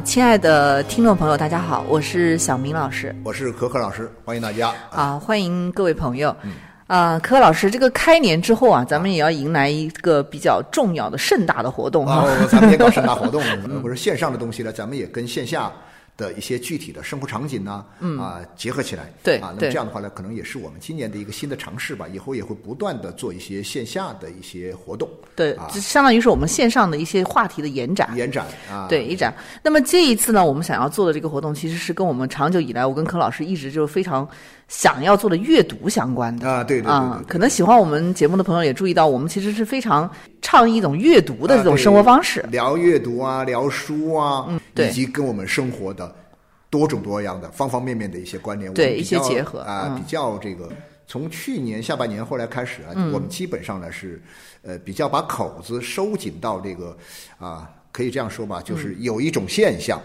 亲爱的听众朋友，大家好，我是小明老师我是可可老师，欢迎大家。啊，欢迎各位朋友。啊，可可老师，这个开年之后啊，咱们也要迎来一个比较重要的盛大的活动啊哦。，咱们也搞盛大活动，不是线上的东西呢，咱们也跟线下的一些具体的生活场景呢，啊结合起来。对啊，那么这样的话呢，可能也是我们今年的一个新的尝试吧。以后也会不断的做一些线下的一些活动，对啊，这相当于是我们线上的一些话题的延展。延展啊。对，一展。那么这一次呢，我们想要做的这个活动，其实是跟我们长久以来，我跟柯老师一直就是非常想要做的阅读相关的。啊，对对对可能喜欢我们节目的朋友也注意到，我们其实是非常倡议一种阅读的这种生活方式。聊阅读啊，聊书啊，对以及跟我们生活的多种多样的方方面面的一些关联，对我们一些结合啊，嗯比较这个。从去年下半年后来开始啊，嗯我们基本上呢是，呃，比较把口子收紧到这个啊，可以这样说吧，嗯就是有一种现象，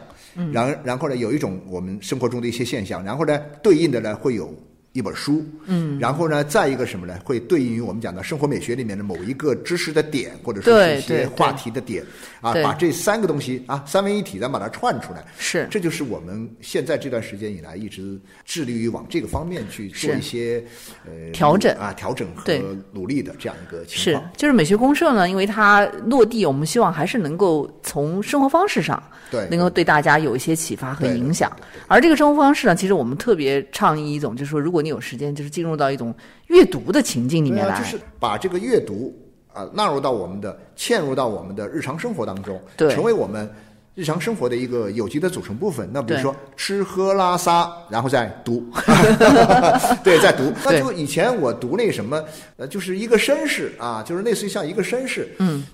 然然后呢有一种我们生活中的一些现象，然后呢对应的呢会有一本书，嗯，然后呢再一个什么呢，会对应于我们讲的生活美学里面的某一个知识的点，或者说是一些话题的点啊，把这三个东西啊三位一体，咱把它串出来。是。这就是我们现在这段时间以来一直致力于往这个方面去做一些呃调整。啊调整和努力的这样一个情是况。，就是美学公社呢，因为它落地，我们希望还是能够从生活方式上，对。能够对大家有一些启发和影响。而这个生活方式呢，其实我们特别倡议一种，就是说，如果你有时间，就是进入到一种阅读的情境里面来，啊，就是把这个阅读啊纳入到我们的嵌入到我们的日常生活当中，对成为我们日常生活的一个有机的组成部分。那比如说吃喝拉撒，然后再读，对，再读。那就以前我读那什么，呃，就是一个绅士啊，就是类似于像一个绅士，嗯，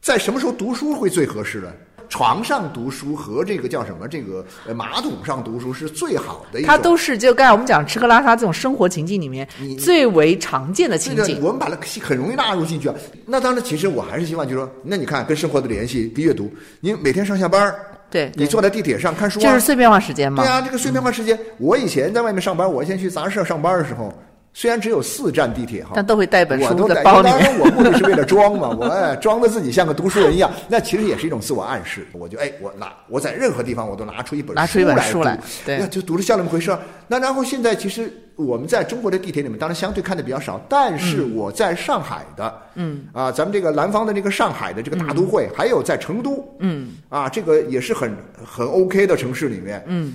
在什么时候读书会最合适呢？床上读书和这个叫什么？这个呃马桶上读书是最好的一种。它都是就刚才我们讲吃喝拉撒这种生活情境里面最为常见的情景。我们把它很容易纳入进去啊。那当然，其实我还是希望，就是说，那你看跟生活的联系，跟阅读，你每天上下班儿对，对你坐在地铁上看书啊，就是碎片化时间嘛。对啊，这个碎片化时间，我以前在外面上班，我以前去杂志社上班的时候，虽然只有四站地铁哈，但都会带本书我都带在包里。当然，我目的是为了装嘛，我哎装的自己像个读书人一样，那其实也是一种自我暗示。我就哎，我拿我在任何地方我都拿出一本拿出一本书来读对那就读的像那么回事儿。那然后现在其实我们在中国的地铁里面，当然相对看的比较少，但是我在上海的，嗯啊，咱们这个南方的这个上海的这个大都会，还有在成都，嗯啊，这个也是很很 OK 的城市里面，嗯，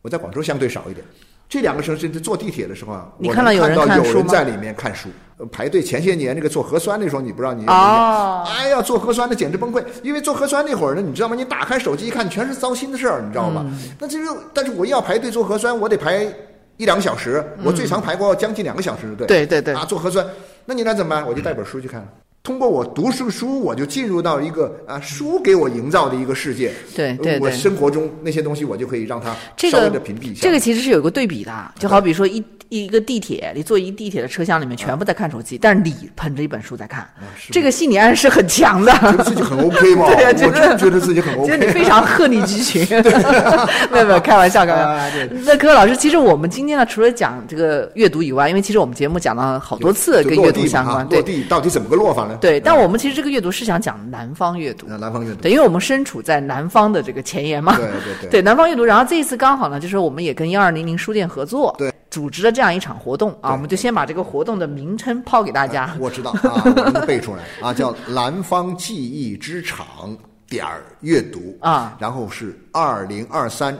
我在广州相对少一点。这两个城市坐地铁的时候啊，你看到有人看有人在里面看书，呃排队。前些年那个做核酸那时候，你不知道你有没有哦哎呀，做核酸的简直崩溃，因为做核酸那会儿呢，你知道吗？你打开手机一看，全是糟心的事儿，你知道吗？嗯那这就，但是我要排队做核酸，我得排一两个小时，我最长排过将近两个小时的队。嗯对对对啊，做核酸，那你那怎么办？我就带本书去看。通过我读书书，我就进入到一个啊书给我营造的一个世界。对对对我生活中那些东西，我就可以让它稍微的屏蔽一下。这个其实是有一个对比的，就好比说一一个地铁，你坐一地铁的车厢里面全部在看手机，但是你捧着一本书在看，这个心理暗示很强的。觉得自己很 OK 吗？对呀，我觉得觉得自己很 OK。觉得你非常鹤立鸡群。没有没有，开玩笑，开玩笑。那柯老师，其实我们今天呢，除了讲这个阅读以外，因为其实我们节目讲了好多次跟阅读相关，对落地到底怎么个落法呢？对。但我们其实这个阅读是想讲南方阅读。呃南方阅读，对，因为我们身处在南方的这个前沿嘛，对对对对南方阅读。然后这一次刚好呢，就是我们也跟幺二零零书店合作，对，组织了这样一场活动啊，我们就先把这个活动的名称抛给大家。我知道啊，我给你背出来啊，叫南方记忆之场点儿阅读啊，然后是二零二三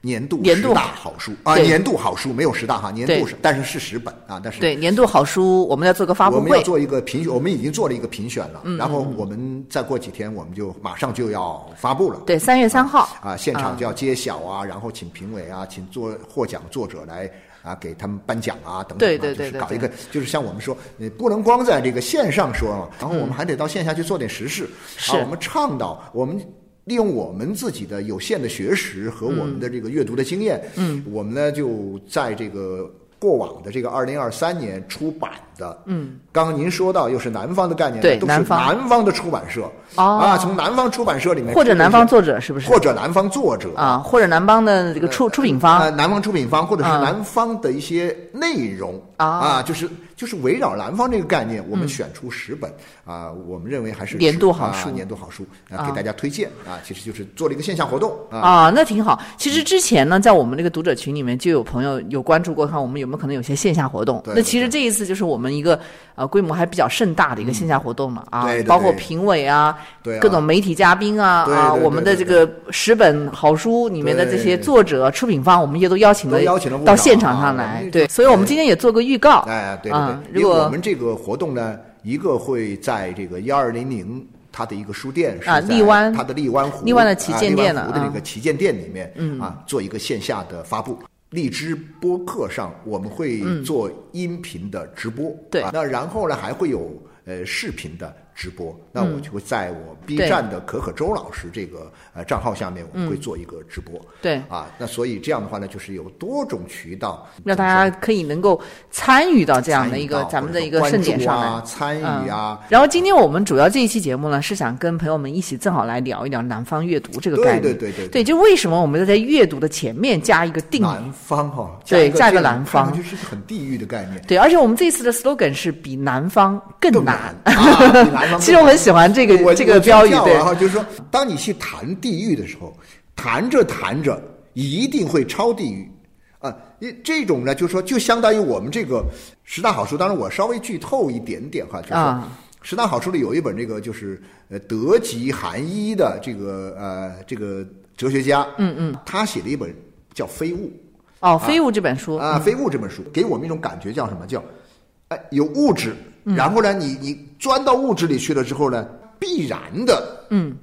年度年度。十大好书啊，年度好书没有十大哈，年度是，但是是十本啊，但是对年度好书，我们要做个发布会，我们要做一个评选，我们已经做了一个评选了，嗯。然后我们再过几天我们就马上就要发布了。对，三月三号。啊，现场就要揭晓啊，然后请评委啊，请做获奖作者来啊给他们颁奖啊等等啊，对对对对就是搞一个，就是像我们说，你，不能光在这个线上说嘛，然后我们还得到线下去做点实事，是。啊，我们倡导我们。利用我们自己的有限的学识和我们的这个阅读的经验，嗯，我们呢就在这个过往的这个二零二三年出版的，嗯，刚刚您说到又是南方的概念，对都是对南方的出版社，哦。啊，从南方出版社里面或者南方作者是不是？或者南方作者。啊，或者南方的这个出出品方。呃，南方出品方，或者是啊南方的一些内容。啊。就是就是围绕南方这个概念，我们选出十本。啊，我们认为还是年度好书。啊年度好书啊啊，给大家推荐。啊，其实就是做了一个线下活动啊。啊，那挺好。其实之前呢，在我们这个读者群里面就有朋友有关注过，看我们有没有可能有些线下活动。对那其实这一次就是我们一个呃规模还比较盛大的一个线下活动嘛啊包括评委啊，对啊各种媒体嘉宾啊啊，我们的这个十本好书里面的这些作者、出品方，我们也都邀请了邀请了到现场上来。对，所以我们今天也做个预告。哎，对对如果我们这个活动呢，一个会在这个幺二零零。它的一个书店是啊在荔湾它的荔湾湖，荔湾的旗舰店啊，呢的这啊个旗舰店里面，嗯啊，做一个线下的发布。荔枝播客上我们会做音频的直播，对。啊那然后呢还会有呃视频的直播，那我就会在我 B 站的可可周老师这个呃账号下面，我们会做一个直播，对。啊，那所以这样的话呢，就是有多种渠道让大家可以能够参与到这样的一个咱们的一个盛典上来。啊，参与啊，然后今天我们主要这一期节目呢，是想跟朋友们一起正好来聊一聊南方阅读这个概念。对对对对对，就为什么我们要在阅读的前面加一个定南方哈、对加一个南方。就是很地域的概念。对，而且我们这次的 slogan 是比南方更更难。啊比南其实我很喜欢这个我这个标语，对然后就是说，当你去谈地狱的时候，谈着谈着一定会超地狱啊。因这种呢，就是说，就相当于我们这个十大好书。当然，我稍微剧透一点点哈，就是说啊十大好书里有一本这个就是呃德籍韩医的这个呃这个哲学家，嗯嗯，他写了一本叫《非物》。哦，《非物》这本书啊，《非物》这本书给我们一种感觉叫什么？叫，哎，有物质，然后呢，你你钻到物质里去了之后呢，必然的，嗯，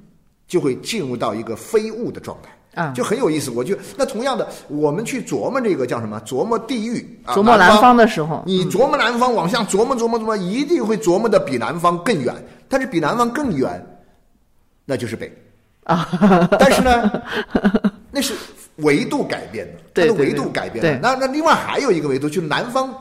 就会进入到一个非物的状态。啊就很有意思，我就那同样的，我们去琢磨这个叫什么？琢磨地域，啊、琢磨南方的时候，你琢磨南方，往下琢磨琢磨琢磨，一定会琢磨的比南方更远。但是比南方更远，那就是北啊。但是呢，那是维度改变的，它的维度改变了。那那另外还有一个维度，就是南方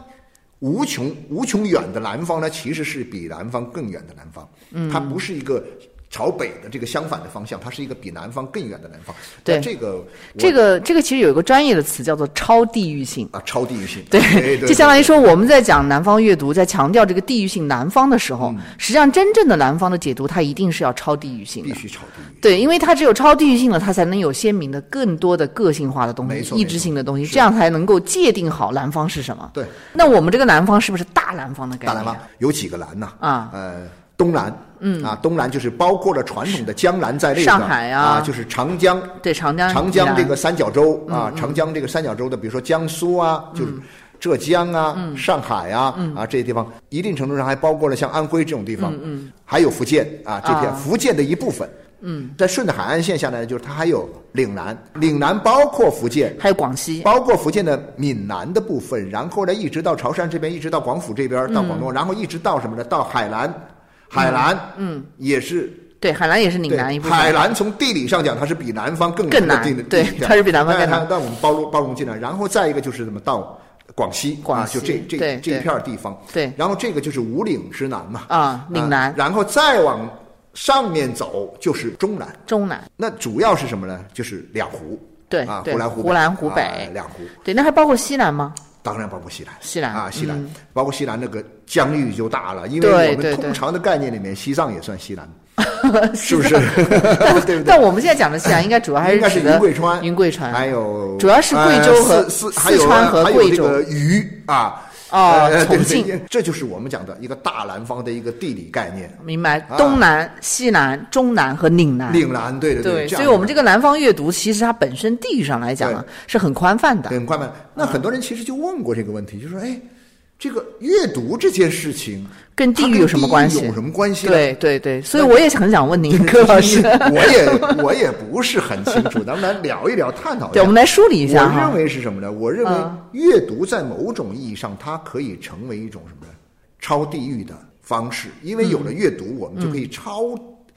无穷无穷远的南方呢，其实是比南方更远的南方。嗯，它不是一个。朝北的这个相反的方向，它是一个比南方更远的南方。对这个这个这个其实有一个专业的词叫做超地域性。啊，超地域性，对，对 对就相当于说我们在讲南方阅读，在强调这个地域性南方的时候，嗯实际上真正的南方的解读，它一定是要超地域性的必。须超地域。对，因为它只有超地域性了，它才能有鲜明的、更多的个性化的东西、意志性的东西，这样才能够界定好南方是什么。对，那我们这个南方是不是大南方的概念？大南方有几个南呢？啊呃，东南，嗯。啊，东南就是包括了传统的江南在内的，上海啊。啊，就是长江，对，长江长江这个三角洲啊，长江这个三角洲的，比如说江苏啊，就是浙江啊、上海啊啊这些地方，一定程度上还包括了像安徽这种地方，嗯，还有福建啊这片啊。福建的一部分。嗯，在顺着海岸线下来，就是它还有岭南，岭南包括福建，还有广西，包括福建的闽南的部分，然后呢，一直到潮汕这边，一直到广府这边，到广东，然后一直到什么呢？到海南，海南，嗯，也是对，海南也是岭南一部分。海南从地理上讲，它是比南方更更难的对它是比南方更它但我们包容包容进来，然后再一个就是什么到广西啊，广西就这这这一片地方。对。然后这个就是五岭之南嘛，啊，岭南、然后再往上面走就是中南。中南，那主要是什么呢？就是两湖，啊，对啊湖南湖湖南湖啊北两湖，对，那还包括西南吗？当然包括西南。西南啊，西南、嗯包括西南那个疆域就大了，因为我们通常的概念里面，西藏也算西南，是不是？对不对？但我们现在讲的西南，应该主要还应该是云贵川，云贵川还有主要是贵州和呃四四四川和还有贵州这个渝啊。哦呃 对对重庆这就是我们讲的一个大南方的一个地理概念。明白？啊东南、西南、中南和岭南。岭南，对对对，所以我们这个南方阅读，其实它本身地域上来讲啊，是很宽泛的。很宽泛。那很多人其实就问过这个问题，就说：“哎，这个阅读这件事情跟地域有什么关系有什么关系呢？”对对对，所以我也很想问您，柯老师。我也我也不是很清楚，咱们来聊一聊，探讨一对，下。我们来梳理一下哈我认。为是什么呢？我认为嗯阅读在某种意义上，它可以成为一种什么呢？超地域的方式，因为有了阅读，我们就可以超。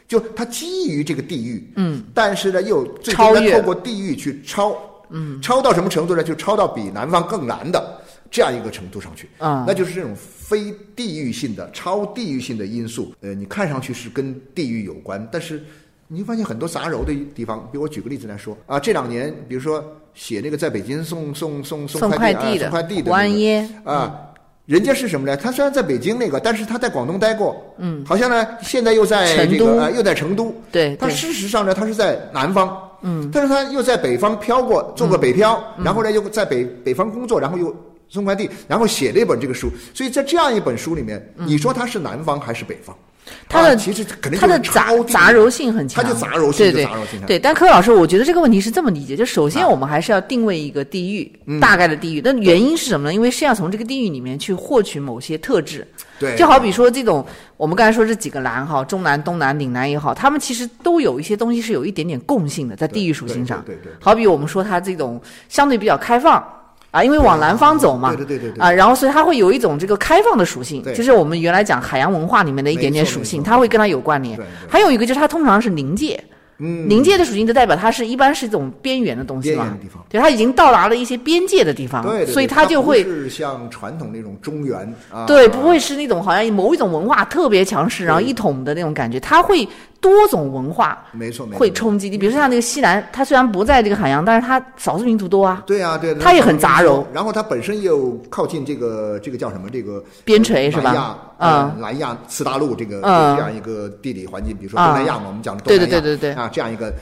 就它基于这个地域，嗯，但是呢，又最终透过地域去超，嗯，超到什么程度呢？就超到比南方更难的这样一个程度上去，啊那就是这种非地域性的、超地域性的因素。呃，你看上去是跟地域有关，但是你会发现很多杂糅的地方。比如我举个例子来说啊，这两年比如说写那个在北京送送送送快递的送快递的、那个、胡安耶啊。人家是什么呢？他虽然在北京那个，但是他在广东待过，嗯，好像呢，现在又在这个、呃、又在成都，他对他事实上呢，他是在南方，嗯，但是他又在北方漂过，做过北漂，嗯然后呢又在北北方工作，然后又送快递，然后写了一本这个书。所以在这样一本书里面，你说他是南方还是北方？嗯它的啊其实肯定它的杂杂糅性很强，它就杂糅性对对杂糅性对，但柯老师，我觉得这个问题是这么理解：就首先啊我们还是要定位一个地域，嗯大概的地域。那原因是什么呢？因为是要从这个地域里面去获取某些特质。对，就好比说这种，我们刚才说这几个南哈，中南、东南、岭南也好，他们其实都有一些东西是有一点点共性的，在地域属性上。对对对对好比我们说它这种相对比较开放啊，因为往南方走嘛，对对对对对啊，然后所以它会有一种这个开放的属性，就是我们原来讲海洋文化里面的一点点属性，它会跟它有关联。还有一个就是它通常是临界。嗯，临界的属性就代表它是一般是一种边缘的东西嘛对，它已经到达了一些边界的地方，所以它就会不是像传统那种中原啊，对，啊不会是那种好像某一种文化特别强势，然后一统的那种感觉，它会多种文化没错没错，会冲击。你。比如说像那个西南，它虽然不在这个海洋，但是它少数民族多啊，对啊，对，它也很杂糅，然后它本身又靠近这个这个叫什么？这个边陲是吧？南亚，呃南亚次大陆这个嗯。这样一个地理环境，比如说啊东南亚嘛，我们讲的东对南亚，对对对对啊，这样一个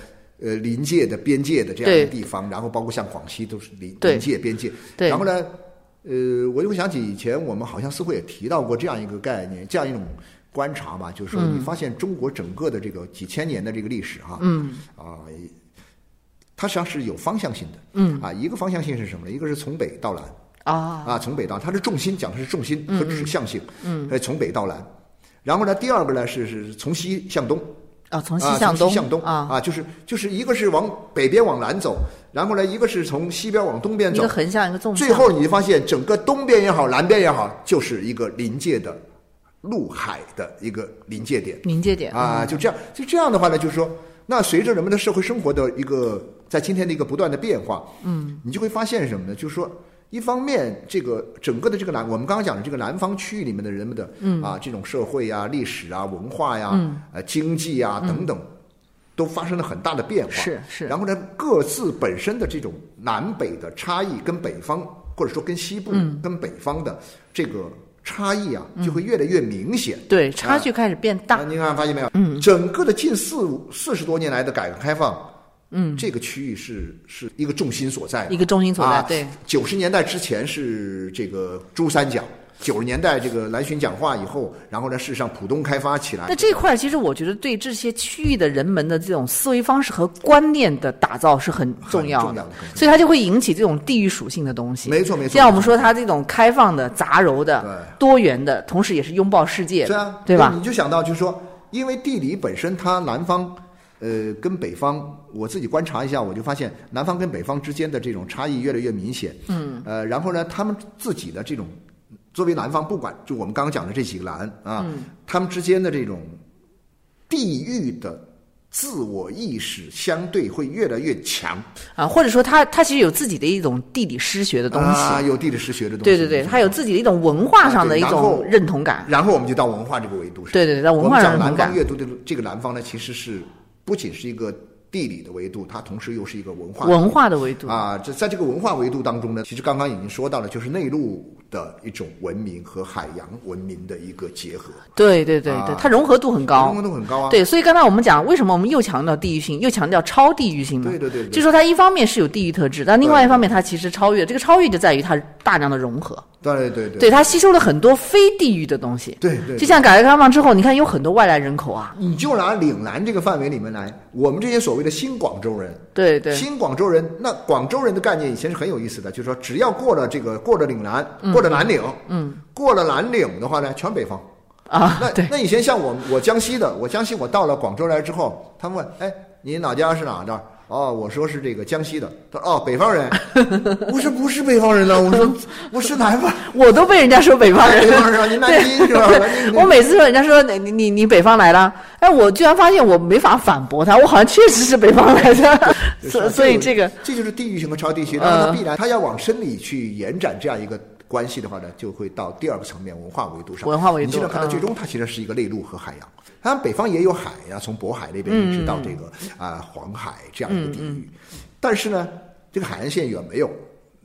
呃临界的边界的这样一个地方，然后包括像广西都是临临界边界，对。然后呢，呃，我就会想起以前我们好像似乎也提到过这样一个概念，这样一种。观察吧，就是说，你发现中国整个的这个几千年的这个历史哈，嗯，啊，它实际上是有方向性的，嗯，啊，一个方向性是什么呢？一个是从北到南，啊，啊，从北到它的重心讲的是重心和指向性，嗯，呃，从北到南，然后呢，第二个呢是是从西向东，啊，从西啊，向东向东。啊，啊，就是就是一个是往北边往南走，然后呢，一个是从西边往东边走。一个，横向一个纵向，最后你就发现整个东边也好，南边也好，就是一个临界的陆海的一个临界点。临界点啊，就这样，就这样的话呢，就是说，那随着人们的社会生活的一个在今天的一个不断的变化，嗯，你就会发现什么呢？就是说，一方面，这个整个的这个南，我们刚刚讲的这个南方区域里面的人们的，嗯啊，这种社会啊、历史啊、文化呀、嗯呃、经济啊等等，都发生了很大的变化。是是然后呢，各自本身的这种南北的差异，跟北方或者说跟西部、嗯跟北方的这个差异啊，就会越来越明显。对，差距开始变大。啊，，您看发现没有？嗯，整个的近四四十多年来的改革开放，嗯，这个区域是是一个重心所在，一个重心所在啊对，九十年代之前是这个珠三角，九十年代这个南巡讲话以后，然后呢，事实上浦东开发起来那，这块其实我觉得对这些区域的人们的这种思维方式和观念的打造是很重要的所以它就会引起这种地域属性的东西。没错没错像我们说它这种开放的、杂糅的、多元的，同时也是拥抱世界的，对啊，对吧？你就想到就是说，因为地理本身它南方。呃，跟北方，我自己观察一下，我就发现南方跟北方之间的这种差异越来越明显。嗯，呃，然后呢，他们自己的这种作为南方，不管就我们刚刚讲的这几个南啊，他们之间的这种地域的自我意识相对会越来越强啊，或者说他他其实有自己的一种地理诗学的东西，啊，有地理诗学的东西。对对对，他有自己的一种文化上的一种认同感。然后我们就到文化这个维度上。对对对，在文化我们讲南上认同感。方阅读的这个南方呢，其实是不仅是一个地理的维度，它同时又是一个文化文化的维度，啊，这在这个文化维度当中呢，其实刚刚已经说到了，就是内陆的一种文明和海洋文明的一个结合，对对对对啊，它融合度很高融。合度很高啊。对，所以刚才我们讲，为什么我们又强调地域性，又强调超地域性呢？对对对对就说它一方面是有地域特质，但另外一方面它其实超越。这个超越就在于它大量的融合，对对对对它吸收了很多非地域的东西。对对，就像改革开放之后，你看有很多外来人口啊，你就拿岭南这个范围里面来，我们这些所谓的新广州人，对对。新广州人，那广州人的概念以前是很有意思的，就是说只要过了这个过了岭南，过了南岭，嗯，过了南岭的话呢，全北方。啊，那那以前像我我江西的，我江西我到了广州来之后，他们问，哎，你老家是哪的？哦，我说是这个江西的。他说哦，北方人。我说不是北方人呢，我说我是南方 我都被人家说北方人北。方人啊，您 南京是吧？我每次说人家说你你你你北方来了，哎，我居然发现我没法反驳他，我好像确实是北方来的，所所以这个这就是地域性和超地区，嗯然后它必然它要往深里去延展这样一个关系的话呢，就会到第二个层面文化维度上。文化维度你现在看到嗯。最终它其实是一个内陆和海洋，当然北方也有海呀、从渤海那边一直到这个嗯啊、黄海这样一个地域，但是呢，这个海岸线远没有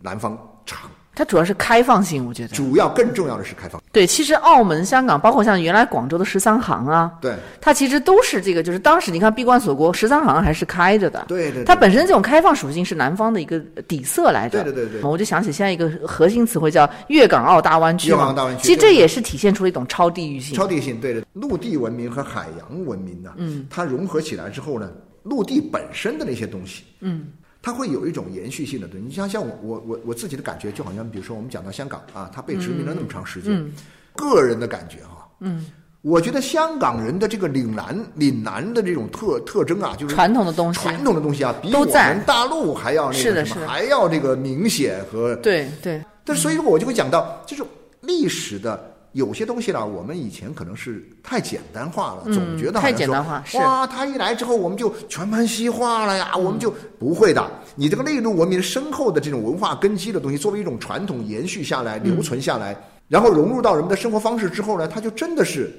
南方长，它主要是开放性，我觉得。主要更重要的是开放。对，其实澳门、香港，包括像原来广州的十三行啊，对它其实都是这个，就是当时你看闭关锁国，十三行还是开着的。对对对它本身这种开放属性是南方的一个底色来着。对对对对我就想起现在一个核心词汇叫粤港澳大湾区嘛。粤港澳大湾区其实这也是体现出了一种超地域性。超地性，对的，陆地文明和海洋文明呢，嗯，它融合起来之后呢，陆地本身的那些东西，嗯，它会有一种延续性的东西。你像像我我我我自己的感觉，就好像比如说我们讲到香港啊，它被殖民了那么长时间，个人的感觉哈、嗯，我觉得香港人的这个岭南岭南的这种特特征啊，就是传统的东西。传统的东西啊，比我们大陆还要那个什么，还要这个明显和对对，但所以说我就会讲到，这种历史的有些东西呢，我们以前可能是太简单化了，总觉得太简单说化是哇，他一来之后我们就全盘西化了呀，嗯我们就不会的。你这个内陆文明深厚的这种文化根基的东西，作为一种传统延续下来、留存下来，然后融入到人们的生活方式之后呢，它就真的是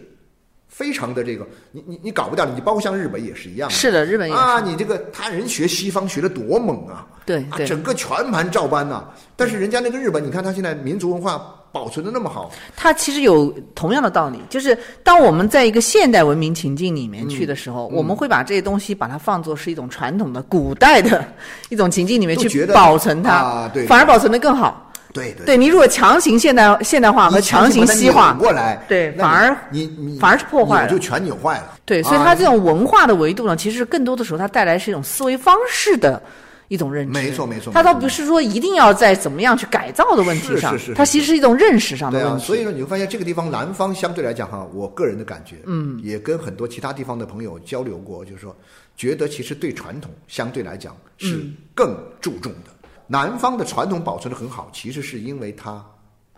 非常的这个，你你你搞不掉，你包括像日本也是一样的。是的，日本。啊，你这个他人学西方学的多猛啊！对整个全盘照搬呐、但是人家那个日本，你看他现在民族文化保存的那么好，它其实有同样的道理，就是当我们在一个现代文明情境里面去的时嗯。候，我们会把这些东西把它放作是一种传统的古代的 一种情境里面去保存它，啊对反而保存的更好。对对对你如果强行现代现代化和强行西化过来，对，反而你你反而是破坏了。就全扭坏了。对，所以啊。它这种文化的维度呢，其实更多的时候它带来是一种思维方式的一种认知。没错没错它倒不是说一定要在怎么样去改造的问题上，是是是是它其实是一种认识上的对啊，所以说你会发现这个地方南方相对来讲哈，我个人的感觉，嗯，也跟很多其他地方的朋友交流过，就是说，觉得其实对传统相对来讲是嗯更注重的。南方的传统保存的很好，其实是因为它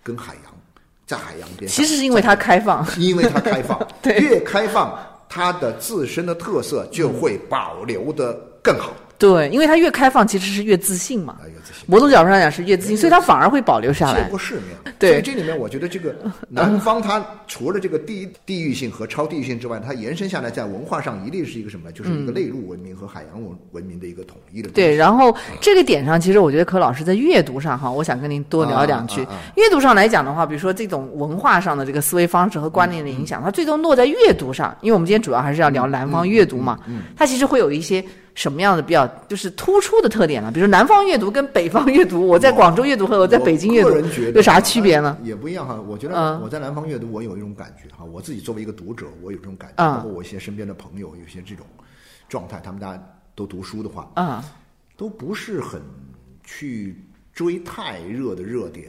跟海洋在海洋边，其实是因为它开放。因为它开放，对越开放，它的自身的特色就会保留的更好。对，因为它越开放，其实是越自信嘛。啊，有自信。某种角度上讲是越自信，所以它反而会保留下来见过。世面，对所以这里面我觉得这个南方它除了这个地地域性和超地域性之外，它延伸下来在文化上一定是一个什么？就是一个内陆文明和海洋文文明的一个统一的。对，然后这个点上，其实我觉得柯老师在阅读上哈，我想跟您多聊两句。啊啊啊阅读上来讲的话，比如说这种文化上的这个思维方式和观念的影响，它最终落在阅读上。因为我们今天主要还是要聊南方阅读嘛，它其实会有一些什么样的比较就是突出的特点呢？比如南方阅读跟北方阅读，我在广州阅读和我在北京阅读有啥区别呢？也不一样哈。我觉得嗯我在南方阅读，我有一种感觉哈。我自己作为一个读者，我有这种感觉，嗯包括我一些身边的朋友，有些这种状态，他们大家都读书的话，啊、都不是很去追太热的热点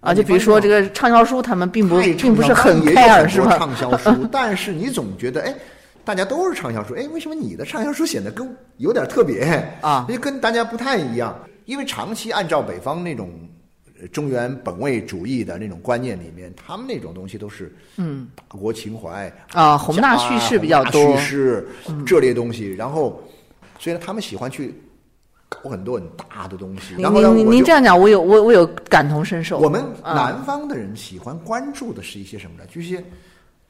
啊，就比如说这个畅销书，他们并不并不是很也有很 care 是吧？畅销书，但是你总觉得哎。大家都是畅销书，哎，为什么你的畅销书显得跟有点特别啊就跟大家不太一样？因为长期按照北方那种中原本位主义的那种观念里面，他们那种东西都是嗯大国情怀啊，宏大叙事比较多，叙事这类东西。然后，所以呢，他们喜欢去搞很多很大的东西。然后呢，您您这样讲，我有我我有感同身受。我们啊南方的人喜欢关注的是一些什么呢？就是一些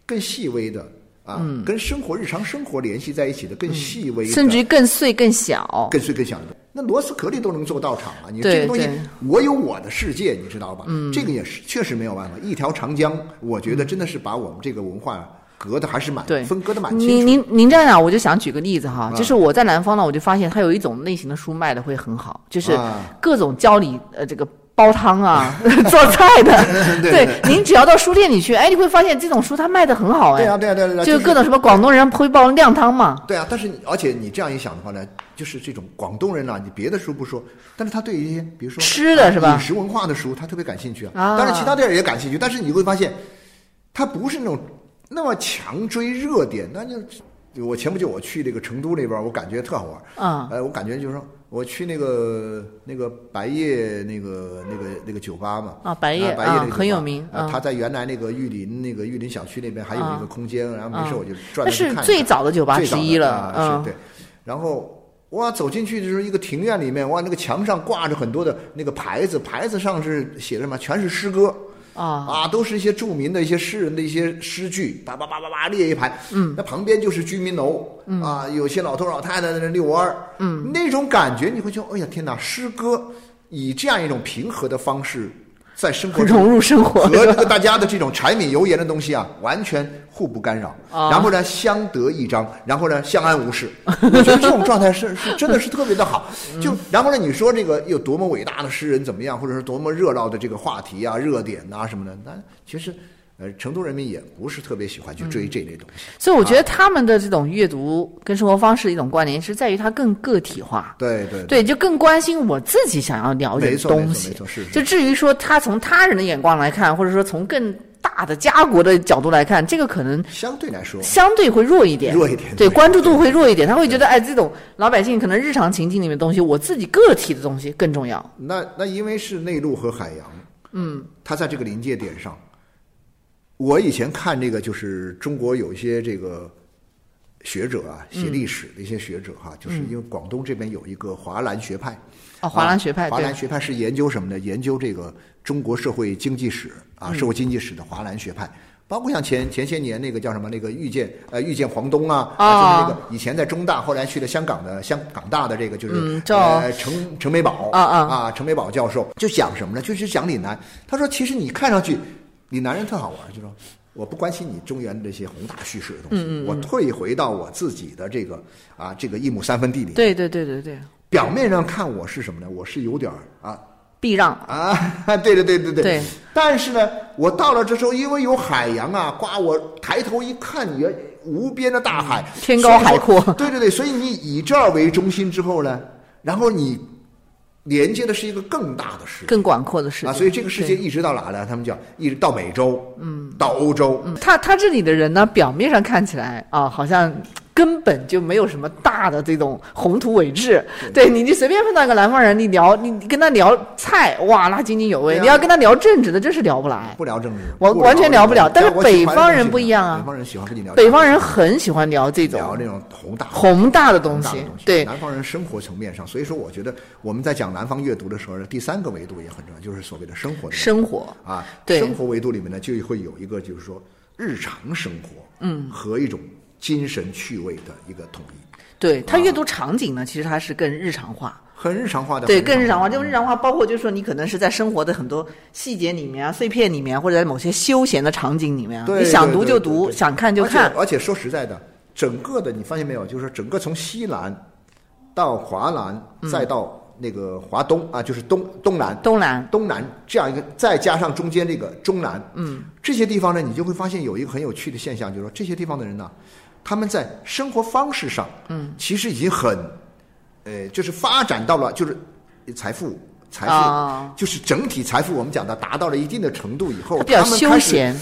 更细微的啊，跟生活日常生活联系在一起的更细微，嗯甚至于更碎更小，更碎更小的。那螺丝壳里都能做道场啊！你这个东西，我有我的世界，你知道吧？嗯，这个也是确实没有办法。一条长江，我觉得真的是把我们这个文化隔的还是蛮对分割的蛮清您楚。您您这样讲，我就想举个例子哈，啊就是我在南方呢，我就发现它有一种类型的书卖的会很好，就是啊各种教你呃这个煲汤啊、做菜的。对对对，您只要到书店里去，哎，你会发现这种书它卖的很好哎。对啊，对啊，对啊，就是各种什么广东人会煲靓汤嘛。对啊，但是你而且你这样一想的话呢，就是这种广东人啊，你别的书不说，但是他对于一些比如说吃的是吧饮食文化的书，他特别感兴趣啊。啊当然其他地儿也感兴趣，但是你会发现，他不是那种那么强追热点，那就。我前不久我去这个成都那边，我感觉特好玩。嗯呃，我感觉就是说，我去那个那个白夜那个那个那个酒吧嘛，啊白夜白夜那个啊很有名嗯啊他在原来那个玉林那个玉林小区那边还有一个空间，然后没事我就转那是。最早的酒吧最一了啊嗯是对。然后哇，走进去就是一个庭院里面，哇，那个墙上挂着很多的那个牌子，牌子上是写着什么？全是诗歌。啊啊，都是一些著名的一些诗人的一些诗句，叭叭叭叭叭列一排。嗯，那旁边就是居民楼，嗯啊，有些老头老太太在那遛弯儿。嗯，那种感觉你会觉得，哎呀天哪！诗歌以这样一种平和的方式在生活中融入生活和这个大家的这种柴米油盐的东西啊，完全互不干扰，啊然后呢相得益彰，然后呢相安无事。我觉得这种状态是是真的是特别的好。就然后呢，你说这个有多么伟大的诗人怎么样，或者是多么热闹的这个话题啊、热点啊什么的，那其实呃，成都人民也不是特别喜欢去追这类东西。所以我觉得他们的这种阅读跟生活方式的一种关联，是在于它更个体化。对对对，就更关心我自己想要了解的东西没。错是是就至于说他从他人的眼光来看，或者说从更大的家国的角度来看，这个可能相对来说，相对会弱一点，弱一点对，对关注度会弱一点。他会觉得，哎，这种老百姓可能日常情境里面的东西，我自己个体的东西更重要。那那因为是内陆和海洋，嗯，它在这个临界点上。我以前看这个，就是中国有一些这个学者啊，写历史的一些学者哈、就是因为广东这边有一个华兰学派。哦，华兰学派，啊华对兰学派是研究什么呢？研究这个中国社会经济史啊，嗯社会经济史的华兰学派。包括像前前些年那个叫什么那个遇见呃遇见黄东啊，啊就是那个以前在中大，后来去了香港的香港大的这个就是、呃陈陈美宝啊啊啊程美宝教授就讲什么呢？就是讲岭南。他说其实你看上去岭南人特好玩，就说我不关心你中原这些宏大叙事的东西，嗯我退回到我自己的这个啊这个一亩三分地里，对对对对对，表面上看我是什么呢？我是有点儿啊避让，啊，对对对对对。对。但是呢，我到了这时候，因为有海洋啊，刮我抬头一看，也无边的大海，嗯天高海阔。对对对，所以你以这儿为中心之后呢，然后你连接的是一个更大的世界。更广阔的世界。啊，所以这个世界一直到哪呢？他们叫一直到美洲，嗯，到欧洲，嗯。他他这里的人呢，表面上看起来啊，好像根本就没有什么大的这种宏图伟志。对你，你随便碰到一个南方人，你聊你你跟他聊菜，哇，那津津有味；你要跟他聊政治的，真是聊不来。不聊政治，我完全聊不了。但是北方人不一样啊。北方人喜欢跟你聊，北方人很喜欢聊这种聊那种宏大。宏大的东西宏大的东，西。对，南方人生活层面上，所以说我觉得我们在讲南方阅读的时候，第三个维度也很重要，就是所谓的生活的生活。啊。对。生活维度里面呢，就会有一个就是说日常生活，嗯，和一种精神趣味的一个统一，对他阅读场景呢，其实它是更日常化。很日常化的，对，更日常化。的这种日常化包括就是说，你可能是在生活的很多细节里面啊、碎片里面，或者在某些休闲的场景里面啊，你想读就读，想看就看而且。说实在的，整个的你发现没有，就是说整个从西南到华南，嗯再到那个华东啊，就是东东南。东南，东南这样一个，再加上中间这个中南，嗯，这些地方呢，你就会发现有一个很有趣的现象，就是说这些地方的人呢，他们在生活方式上，嗯，其实已经很，呃，就是发展到了就是财富。财富、啊就是整体财富，我们讲的达到了一定的程度以后，它比较他们开始休闲，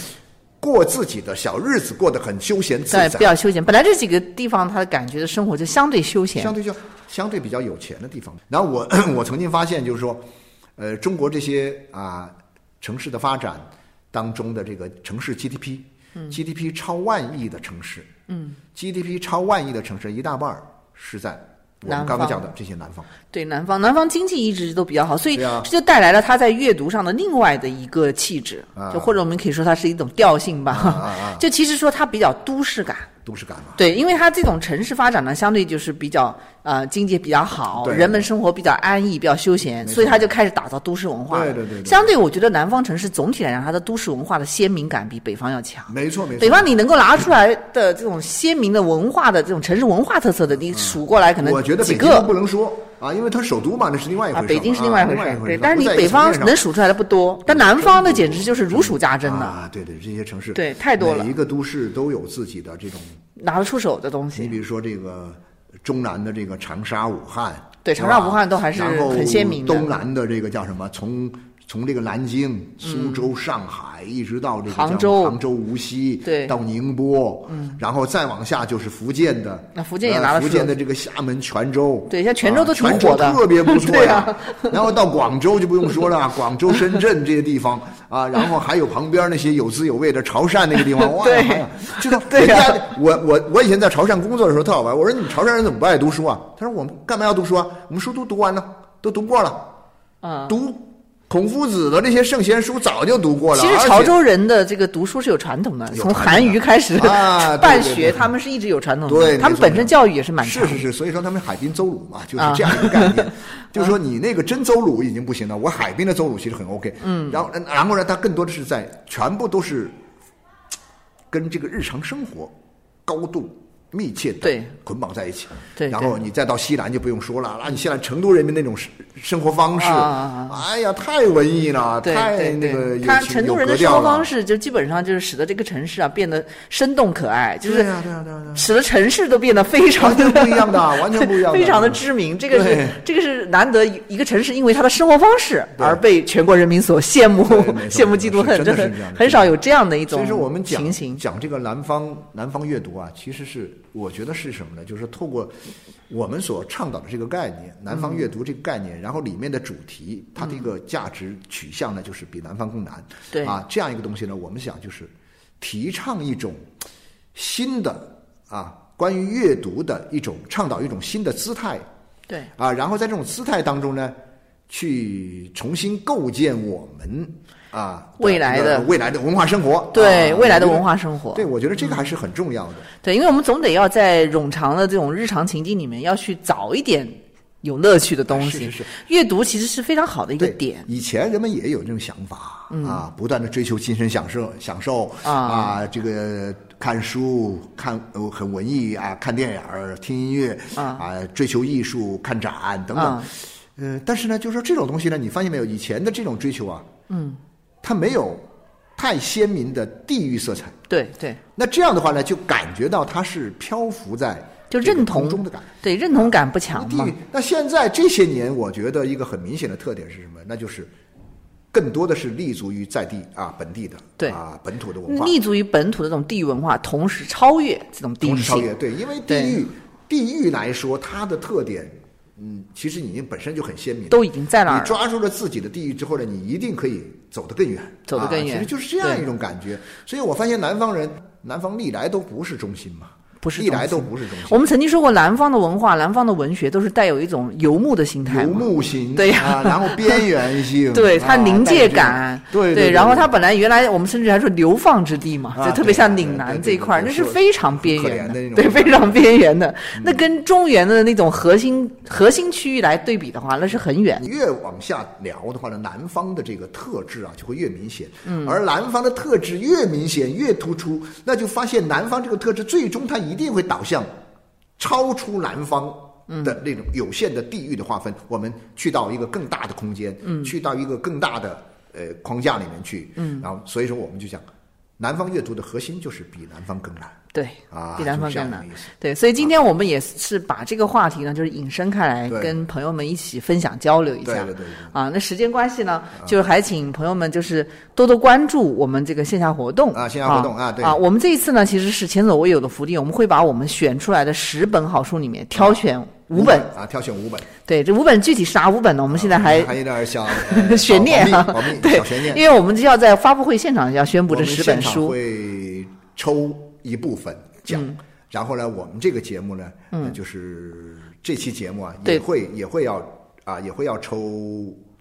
过自己的小日子，过得很休闲自对，在比，较休闲。本来这几个地方，他的感觉的生活就相对休闲相。对就相对比较有钱的地方。然后我 我曾经发现，就是说，呃，中国这些啊城市的发展当中的这个城市 GDP，嗯，GDP 超万亿的城市，嗯，GDP 超万亿的城市一大半儿是在我们刚刚讲的这些南方。对南方，南方经济一直都比较好，所以这就带来了它在阅读上的另外的一个气质，啊。就或者我们可以说它是一种调性吧。啊啊。就其实说它比较都市感，都市感嘛。对，因为它这种城市发展呢，相对就是比较呃经济比较好，人们生活比较安逸，比较休闲，所以它就开始打造都市文化。对对对对相对我觉得南方城市总体来讲，它的都市文化的鲜明感比北方要强。没错没错。北方你能够拿出来的这种鲜明的文化的这种城市文化特色的，你数过来可能我觉得几个北京不能说啊，因为它首都嘛，那是另外一回啊，事。北京是另外外一回事，对。回事。但是你北方能数出来的不多，但南方的简直就是如数家珍的，啊，对对，这些城市对太多了每一个都市都有自己的这种，拿得出手的东西。你比如说这个中南的这个长沙、武汉，对长沙武汉都还是很鲜明的东南的这个叫什么？从从这个南京、苏州、上海，一直到这个叫杭州。杭州、无锡，对。到宁波，嗯，然后再往下就是福建的，那福建也呃拿了福建的这个厦门、泉州，对像泉州都火的。特别不错呀。啊。然后到广州就不用说了，广州、深圳这些地方啊，然后还有旁边那些有滋有味的潮汕那个地方，哇，对。哎呀这个对呀。人家我我我以前在潮汕工作的时候特好玩，我说你们潮汕人怎么不爱读书啊？他说我们干嘛要读书啊？我们书都读完了，都读过了，嗯，读孔夫子的那些圣贤书早就读过了。其实潮州人的这个读书是有传统的，从韩愈开始啊 办学，他们是一直有传统的。对他们本身教育也是蛮。是是是，所以说他们海滨邹鲁嘛，就是啊这样一个概念。就是说你那个真邹鲁已经不行了，我海滨的邹鲁其实很 OK。嗯，然后然后呢，他更多的是在全部都是跟这个日常生活高度密切的对。捆绑在一起。对然后你再到西南就不用说了，那你现在成都人民那种生生活方式，哎呀，太文艺了，对太对那个有，他成都人的生活方式就基本上就是使得这个城市啊变得生动可爱，就是对啊对啊对啊使得城市都变得非常完全不一样的，完全不一样的，非常的知名。这个是这个是难得一个城市因为它的生活方式而被全国人民所羡慕 羡慕、嫉妒、恨，是真的很少有这样的一种所以说我们讲情形。讲这个南方南方阅读啊，其实是我觉得是什么呢？就是透过我们所倡导的这个概念，南方阅读这个概念，然后里面的主题，它的一个价值取向呢，就是比南方更难。对啊，这样一个东西呢，我们想就是提倡一种新的啊关于阅读的一种倡导一种新的姿态对啊，然后在这种姿态当中呢，去重新构建我们啊未来的未来的文化生活，对，啊未来的文化生活。对，我觉得这个还是很重要的。对，因为我们总得要在冗长的这种日常情境里面，要去找一点有乐趣的东西。是是是阅读其实是非常好的一个点。以前人们也有这种想法、啊，不断的追求精神享受，享受啊这个看书看呃很文艺啊，看电影、听音乐啊追求艺术、看展等等。但是呢，就是说这种东西呢，你发现没有？以前的这种追求啊，嗯，它没有太鲜明的地域色彩。对对，那这样的话呢，就感觉到它是漂浮在就认同中的感觉。对认同感不强嘛。那现在这些年，我觉得一个很明显的特点是什么？那就是更多的是立足于在地啊本地的对啊本土的文化，立足于本土的这种地域文化，同时超越这种地域性。同时超越。对，因为地域地域来说，它的特点，嗯，其实已经本身就很鲜明。都已经在那。你抓住了自己的地域之后呢，你一定可以走得更远，走得更远啊其实就是这样一种感觉。所以我发现南方人，南方历来都不是中心嘛，不是历来都不是中心。我们曾经说过，南方的文化、南方的文学都是带有一种游牧的心态游嘛。牧型，对呀。啊，然后边缘性，对它啊临界感，对对，然后它本来原来我们甚至还说流放之地嘛，啊就特别像岭南这一块，那是非常边缘的。那种。对，非常边缘的。那跟中原的那种核心核心区域来对比的话，那是很远。你。越往下聊的话呢，南方的这个特质啊就会越明显，嗯，而南方的特质越明显越突出，那就发现南方这个特质最终它一定会导向超出南方的那种有限的地域的划分，我们去到一个更大的空间，嗯，去到一个更大的呃框架里面去，嗯，然后所以说我们就讲，南方阅读的核心就是比南方更难对，啊，比南方更难。对，所以今天我们也是把这个话题呢，就是引申开来，跟朋友们一起分享交流一下。对对对对啊，那时间关系呢，就是还请朋友们就是多多关注我们这个线下活动啊线下活动啊对啊，我们这一次呢，其实是前所未有的福利，我们会把我们选出来的十本好书里面挑选五本啊，挑选五本。对，这五本具体是哪五本呢？我们现在还还有点小呃 悬念对悬，念。因为我们就要在发布会现场要宣布这十本书。会抽一部分奖，嗯。然后呢，我们这个节目呢，嗯，就是这期节目啊，也会也会要啊，也会要抽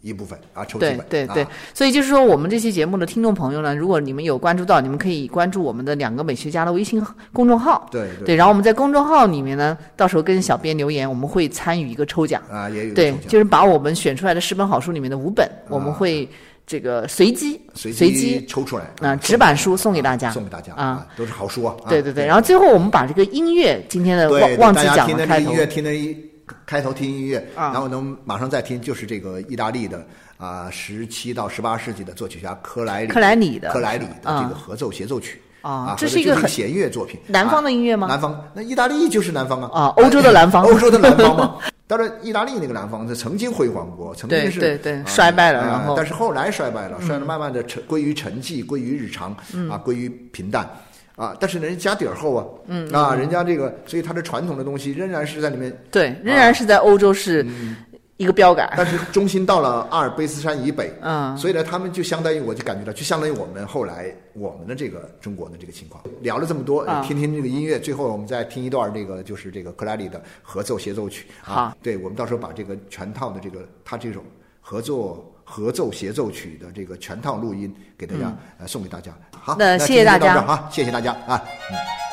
一部分啊，抽几对本，对对。啊，所以就是说，我们这期节目的听众朋友呢，如果你们有关注到，你们可以关注我们的两个美学家的微信公众号。对对，然后我们在公众号里面呢，到时候跟小编留言，我们会参与一个抽奖。啊，也有对就是把我们选出来的十本好书里面的五本，我们会这个随机随随机抽出来啊纸板书送给大家送给大家啊，都是好书啊。啊对对对，然后最后我们把这个音乐今天的忘忘记讲了开头。音乐，听的一开头听音乐，啊。然后能，马上再听就是这个意大利的啊，十七到十八世纪的作曲家克莱里克莱里的。克莱里的这啊个合奏协奏曲啊啊，这是一个很弦乐作品，南方的音乐吗？啊南方，那意大利就是南方啊，啊欧洲的南方。欧洲的南方嘛。当然，意大利那个南方，它曾经辉煌过，曾经是对对对啊衰败了啊然后但是后来衰败了，衰了，慢慢的沉归于沉寂，归于日常，嗯。啊，归于平淡。啊，但是人家家底儿厚啊，嗯啊，人家这个，所以它的传统的东西仍然是在里面对，仍然是在欧洲是一个标杆。但是中心到了阿尔卑斯山以北，嗯所以呢，他们就相当于我就感觉到，就相当于我们后来我们的这个中国的这个情况。聊了这么多，啊听听这个音乐，最后我们再听一段这个就是这个克莱里的合奏协奏曲啊。对，我们到时候把这个全套的这个他这种合作合奏协奏曲的这个全套录音给大家、呃送给大家。好，嗯那谢谢大家天就到这儿啊，谢谢大家啊。嗯《